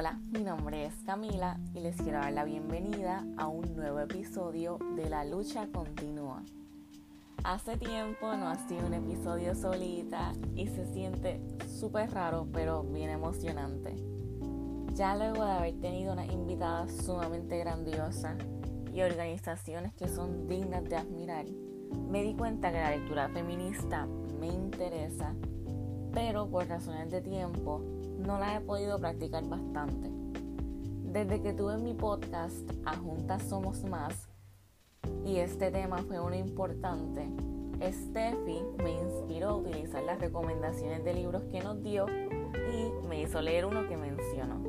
Hola, mi nombre es Camila y les quiero dar la bienvenida a un nuevo episodio de La Lucha Continúa. Hace tiempo no ha sido un episodio solita y se siente súper raro pero bien emocionante. Ya luego de haber tenido una invitada sumamente grandiosa y organizaciones que son dignas de admirar, me di cuenta que la lectura feminista me interesa, pero por razones de tiempo no la he podido practicar bastante. Desde que tuve mi podcast A Juntas Somos Más y este tema fue uno importante, Steffi me inspiró a utilizar las recomendaciones de libros que nos dio y me hizo leer uno que mencionó.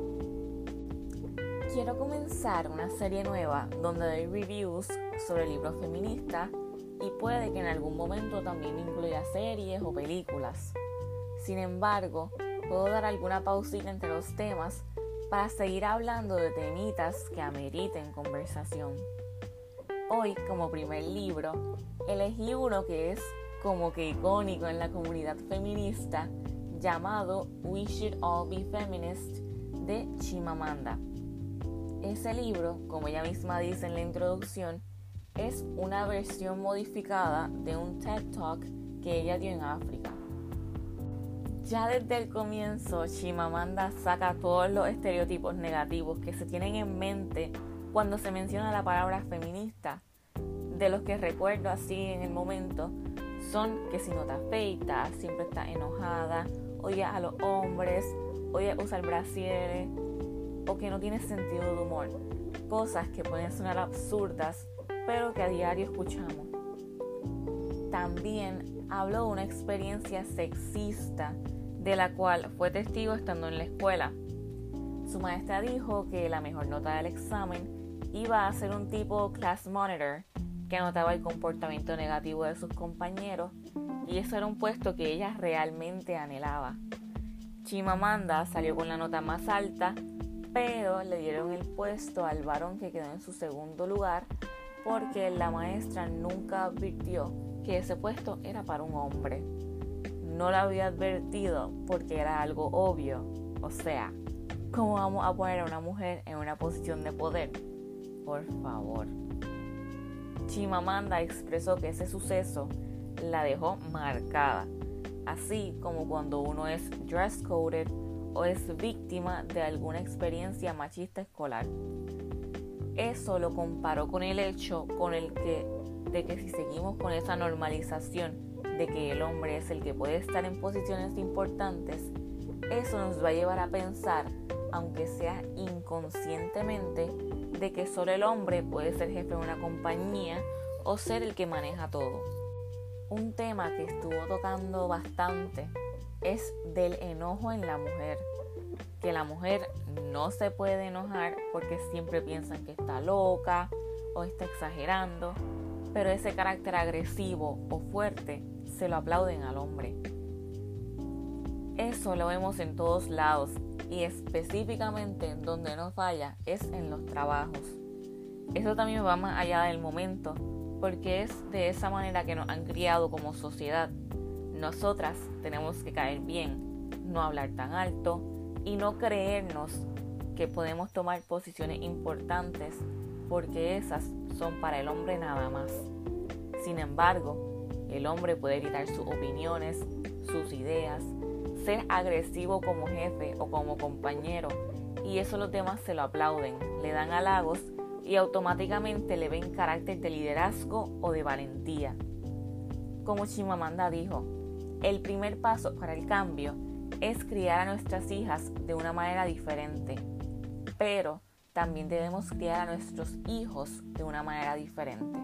Quiero comenzar una serie nueva donde doy reviews sobre libros feministas y puede que en algún momento también incluya series o películas. Sin embargo, puedo dar alguna pausita entre los temas para seguir hablando de temitas que ameriten conversación. Hoy, como primer libro, elegí uno que es como que icónico en la comunidad feminista llamado We Should All Be Feminist de Chimamanda. Ese libro, como ella misma dice en la introducción, es una versión modificada de un TED Talk que ella dio en África. Ya desde el comienzo, Chimamanda saca todos los estereotipos negativos que se tienen en mente cuando se menciona la palabra feminista. De los que recuerdo así en el momento son que si no te afeitas, siempre estás enojada, oye a los hombres, oye usar brasieres o que no tienes sentido de humor. Cosas que pueden sonar absurdas, pero que a diario escuchamos. También hablo de una experiencia sexista de la cual fue testigo estando en la escuela. Su maestra dijo que la mejor nota del examen iba a ser un tipo class monitor que anotaba el comportamiento negativo de sus compañeros y eso era un puesto que ella realmente anhelaba. Chimamanda salió con la nota más alta, pero le dieron el puesto al varón que quedó en su segundo lugar porque la maestra nunca advirtió que ese puesto era para un hombre no lo había advertido porque era algo obvio. O sea, ¿cómo vamos a poner a una mujer en una posición de poder? Por favor. Chimamanda expresó que ese suceso la dejó marcada, así como cuando uno es dress coded o es víctima de alguna experiencia machista escolar. Eso lo comparó con el hecho con el que de que si seguimos con esa normalización de que el hombre es el que puede estar en posiciones importantes, eso nos va a llevar a pensar, aunque sea inconscientemente, de que solo el hombre puede ser jefe de una compañía o ser el que maneja todo. Un tema que estuvo tocando bastante es del enojo en la mujer, que la mujer no se puede enojar porque siempre piensan que está loca o está exagerando, pero ese carácter agresivo o fuerte se lo aplauden al hombre. Eso lo vemos en todos lados y específicamente donde no falla es en los trabajos. Eso también va más allá del momento porque es de esa manera que nos han criado como sociedad. Nosotras tenemos que caer bien, no hablar tan alto y no creernos que podemos tomar posiciones importantes porque esas para el hombre nada más. Sin embargo, el hombre puede gritar sus opiniones, sus ideas, ser agresivo como jefe o como compañero y eso los demás se lo aplauden, le dan halagos y automáticamente le ven carácter de liderazgo o de valentía. Como Chimamanda dijo, el primer paso para el cambio es criar a nuestras hijas de una manera diferente, pero también debemos criar a nuestros hijos de una manera diferente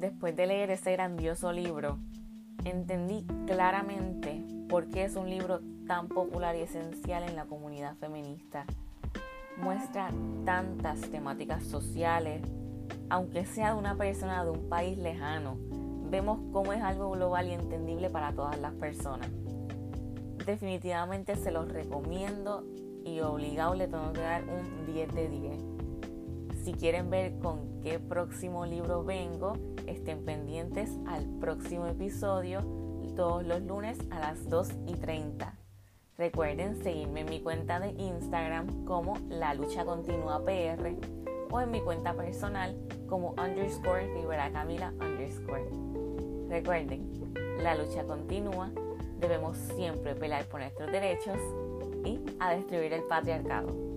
después de leer ese grandioso libro, entendí claramente por qué es un libro tan popular y esencial en la comunidad feminista. Muestra tantas temáticas sociales, aunque sea de una persona de un país lejano, vemos cómo es algo global y entendible para todas las personas. Definitivamente se los recomiendo y obligado le tengo que dar un 10 de 10. Si quieren ver con qué próximo libro vengo, estén pendientes al próximo episodio todos los lunes a las 2 y 30. Recuerden seguirme en mi cuenta de Instagram como La Lucha Continua PR o en mi cuenta personal como underscore Rivera Camila underscore. Recuerden, la lucha continúa debemos siempre pelear por nuestros derechos y a destruir el patriarcado.